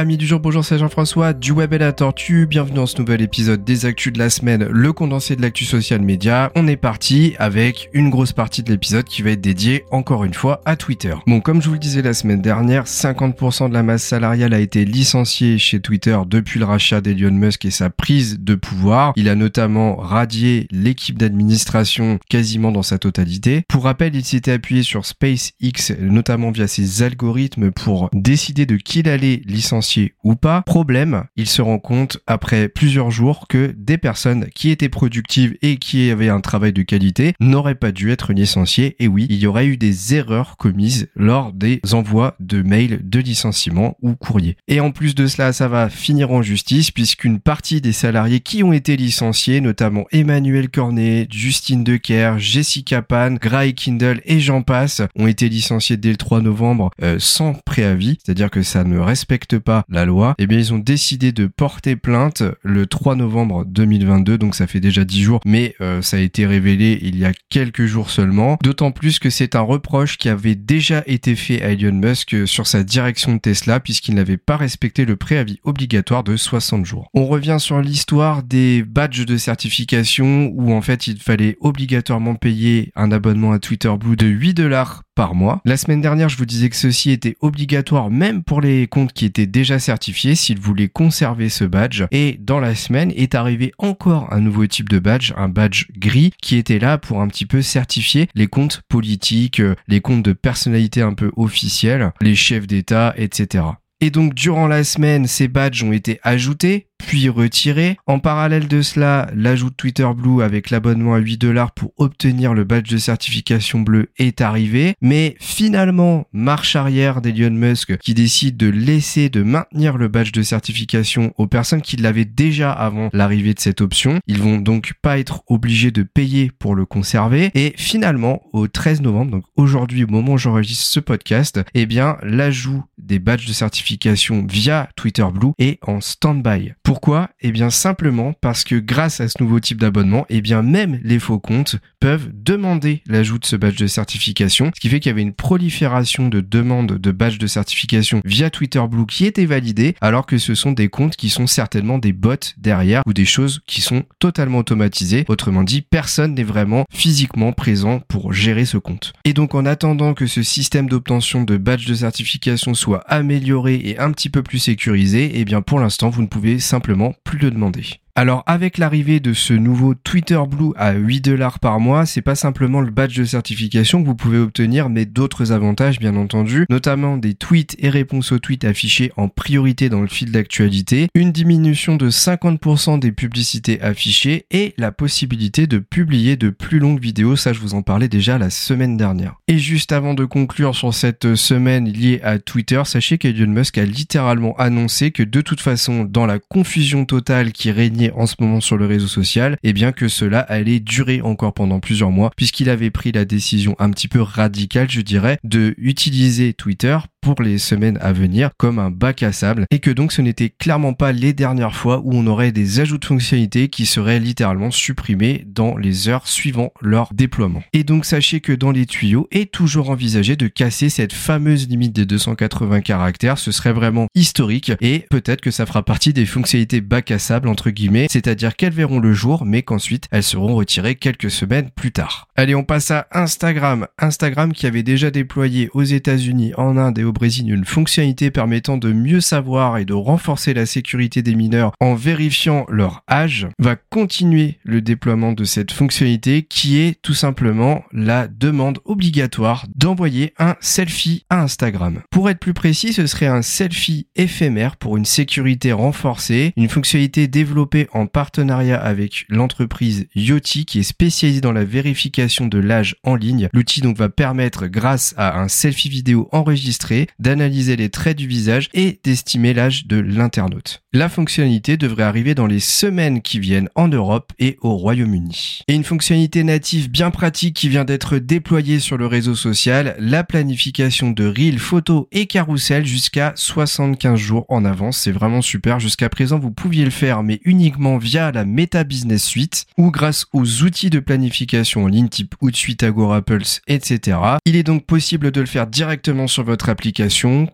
Amis du jour, bonjour, c'est Jean-François du Web et la Tortue. Bienvenue dans ce nouvel épisode des Actus de la semaine, le condensé de l'actu social média. On est parti avec une grosse partie de l'épisode qui va être dédiée encore une fois à Twitter. Bon, comme je vous le disais la semaine dernière, 50% de la masse salariale a été licenciée chez Twitter depuis le rachat d'Elon Musk et sa prise de pouvoir. Il a notamment radié l'équipe d'administration quasiment dans sa totalité. Pour rappel, il s'était appuyé sur SpaceX, notamment via ses algorithmes pour décider de qui il allait licencier ou pas. Problème, il se rend compte après plusieurs jours que des personnes qui étaient productives et qui avaient un travail de qualité n'auraient pas dû être licenciées. Et oui, il y aurait eu des erreurs commises lors des envois de mails de licenciement ou courrier. Et en plus de cela, ça va finir en justice puisqu'une partie des salariés qui ont été licenciés, notamment Emmanuel Cornet, Justine Decker, Jessica Pan, Gray Kindle et j'en passe, ont été licenciés dès le 3 novembre euh, sans préavis, c'est-à-dire que ça ne respecte pas la loi, eh bien ils ont décidé de porter plainte le 3 novembre 2022, donc ça fait déjà 10 jours, mais euh, ça a été révélé il y a quelques jours seulement, d'autant plus que c'est un reproche qui avait déjà été fait à Elon Musk sur sa direction de Tesla puisqu'il n'avait pas respecté le préavis obligatoire de 60 jours. On revient sur l'histoire des badges de certification où en fait il fallait obligatoirement payer un abonnement à Twitter Blue de 8 dollars par mois. La semaine dernière, je vous disais que ceci était obligatoire même pour les comptes qui étaient déjà certifiés s'ils voulaient conserver ce badge. Et dans la semaine est arrivé encore un nouveau type de badge, un badge gris qui était là pour un petit peu certifier les comptes politiques, euh, les comptes de personnalités un peu officielles, les chefs d'État, etc. Et donc durant la semaine, ces badges ont été ajoutés, puis retiré. En parallèle de cela, l'ajout de Twitter Blue avec l'abonnement à 8 dollars pour obtenir le badge de certification bleu est arrivé. Mais finalement, marche arrière d'Elon Musk qui décide de laisser, de maintenir le badge de certification aux personnes qui l'avaient déjà avant l'arrivée de cette option. Ils vont donc pas être obligés de payer pour le conserver. Et finalement, au 13 novembre, donc aujourd'hui au moment où j'enregistre ce podcast, eh bien, l'ajout des badges de certification via Twitter Blue est en stand-by. Pourquoi? Eh bien simplement parce que grâce à ce nouveau type d'abonnement, eh bien même les faux comptes peuvent demander l'ajout de ce badge de certification, ce qui fait qu'il y avait une prolifération de demandes de badge de certification via Twitter Blue qui étaient validées, alors que ce sont des comptes qui sont certainement des bots derrière ou des choses qui sont totalement automatisées. Autrement dit, personne n'est vraiment physiquement présent pour gérer ce compte. Et donc en attendant que ce système d'obtention de badge de certification soit amélioré et un petit peu plus sécurisé, eh bien pour l'instant vous ne pouvez simplement plus le demander. Alors avec l'arrivée de ce nouveau Twitter Blue à 8 dollars par mois, c'est pas simplement le badge de certification que vous pouvez obtenir, mais d'autres avantages bien entendu, notamment des tweets et réponses aux tweets affichés en priorité dans le fil d'actualité, une diminution de 50% des publicités affichées et la possibilité de publier de plus longues vidéos, ça je vous en parlais déjà la semaine dernière. Et juste avant de conclure sur cette semaine liée à Twitter, sachez qu'Elon Musk a littéralement annoncé que de toute façon, dans la confusion totale qui régnait en ce moment sur le réseau social, et bien que cela allait durer encore pendant plusieurs mois, puisqu'il avait pris la décision un petit peu radicale, je dirais, de utiliser Twitter pour les semaines à venir comme un bac à sable et que donc ce n'était clairement pas les dernières fois où on aurait des ajouts de fonctionnalités qui seraient littéralement supprimés dans les heures suivant leur déploiement. Et donc sachez que dans les tuyaux est toujours envisagé de casser cette fameuse limite des 280 caractères, ce serait vraiment historique et peut-être que ça fera partie des fonctionnalités bac à sable entre guillemets, c'est-à-dire qu'elles verront le jour mais qu'ensuite elles seront retirées quelques semaines plus tard. Allez, on passe à Instagram. Instagram qui avait déjà déployé aux États-Unis, en Inde et au Brésil une fonctionnalité permettant de mieux savoir et de renforcer la sécurité des mineurs en vérifiant leur âge, va continuer le déploiement de cette fonctionnalité qui est tout simplement la demande obligatoire d'envoyer un selfie à Instagram. Pour être plus précis, ce serait un selfie éphémère pour une sécurité renforcée, une fonctionnalité développée en partenariat avec l'entreprise Yoti qui est spécialisée dans la vérification de l'âge en ligne. L'outil donc va permettre grâce à un selfie vidéo enregistré d'analyser les traits du visage et d'estimer l'âge de l'internaute. La fonctionnalité devrait arriver dans les semaines qui viennent en Europe et au Royaume-Uni. Et une fonctionnalité native bien pratique qui vient d'être déployée sur le réseau social, la planification de reels, photos et carousel jusqu'à 75 jours en avance. C'est vraiment super. Jusqu'à présent, vous pouviez le faire, mais uniquement via la Meta Business Suite ou grâce aux outils de planification en ligne type Hootsuite, Agora Pulse, etc. Il est donc possible de le faire directement sur votre application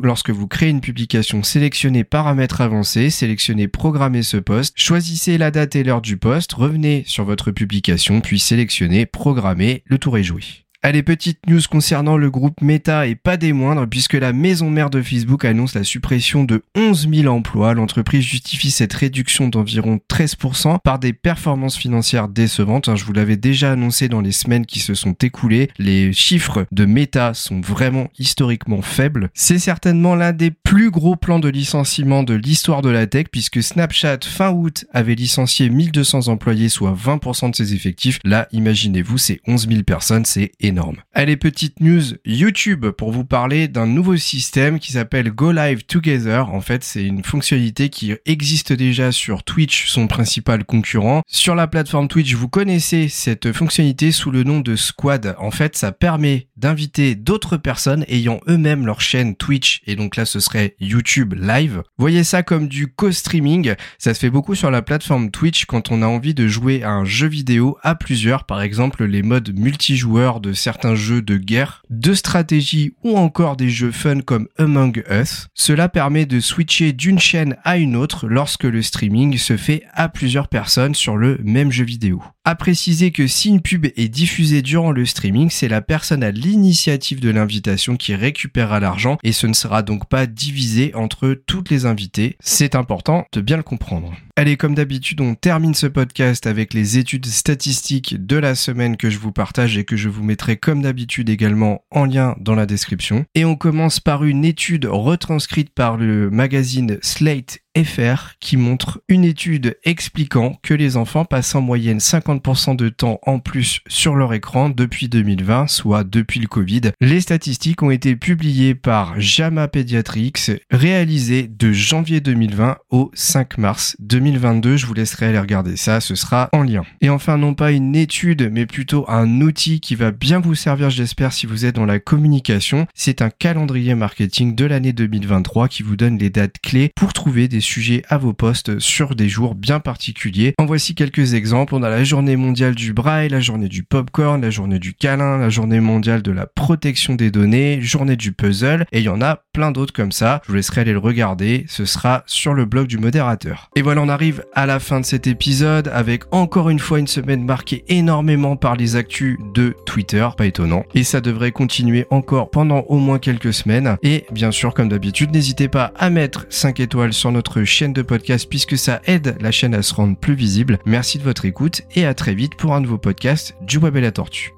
Lorsque vous créez une publication, sélectionnez paramètres avancés, sélectionnez programmer ce poste, choisissez la date et l'heure du poste, revenez sur votre publication, puis sélectionnez programmer, le tour est joué. Allez, petite news concernant le groupe Meta et pas des moindres, puisque la maison mère de Facebook annonce la suppression de 11 000 emplois. L'entreprise justifie cette réduction d'environ 13% par des performances financières décevantes. Hein, je vous l'avais déjà annoncé dans les semaines qui se sont écoulées. Les chiffres de Meta sont vraiment historiquement faibles. C'est certainement l'un des plus gros plans de licenciement de l'histoire de la tech, puisque Snapchat, fin août, avait licencié 1200 employés, soit 20% de ses effectifs. Là, imaginez-vous, c'est 11 000 personnes, c'est énorme. Allez, petite news YouTube pour vous parler d'un nouveau système qui s'appelle Go Live Together. En fait, c'est une fonctionnalité qui existe déjà sur Twitch, son principal concurrent. Sur la plateforme Twitch, vous connaissez cette fonctionnalité sous le nom de Squad. En fait, ça permet d'inviter d'autres personnes ayant eux-mêmes leur chaîne Twitch et donc là ce serait YouTube Live. Voyez ça comme du co-streaming, ça se fait beaucoup sur la plateforme Twitch quand on a envie de jouer à un jeu vidéo à plusieurs, par exemple les modes multijoueurs de certains jeux de guerre, de stratégie ou encore des jeux fun comme Among Us. Cela permet de switcher d'une chaîne à une autre lorsque le streaming se fait à plusieurs personnes sur le même jeu vidéo. À préciser que si une pub est diffusée durant le streaming, c'est la personne à l'initiative de l'invitation qui récupérera l'argent et ce ne sera donc pas divisé entre toutes les invités. C'est important de bien le comprendre. Allez, comme d'habitude, on termine ce podcast avec les études statistiques de la semaine que je vous partage et que je vous mettrai comme d'habitude également en lien dans la description. Et on commence par une étude retranscrite par le magazine Slate FR qui montre une étude expliquant que les enfants passent en moyenne 50% de temps en plus sur leur écran depuis 2020, soit depuis le Covid. Les statistiques ont été publiées par JAMA Pediatrics, réalisées de janvier 2020 au 5 mars 2022. Je vous laisserai aller regarder ça, ce sera en lien. Et enfin, non pas une étude, mais plutôt un outil qui va bien vous servir, j'espère, si vous êtes dans la communication. C'est un calendrier marketing de l'année 2023 qui vous donne les dates clés pour trouver des sujets à vos postes sur des jours bien particuliers. En voici quelques exemples. On a la journée mondiale du braille, la journée du popcorn, la journée du câlin, la journée mondiale de la protection des données, journée du puzzle, et il y en a plein d'autres comme ça. Je vous laisserai aller le regarder. Ce sera sur le blog du modérateur. Et voilà, on arrive à la fin de cet épisode avec encore une fois une semaine marquée énormément par les actus de Twitter. Pas étonnant. Et ça devrait continuer encore pendant au moins quelques semaines. Et bien sûr, comme d'habitude, n'hésitez pas à mettre 5 étoiles sur notre chaîne de podcast puisque ça aide la chaîne à se rendre plus visible. Merci de votre écoute et à très vite pour un nouveau podcast du Web et la Tortue.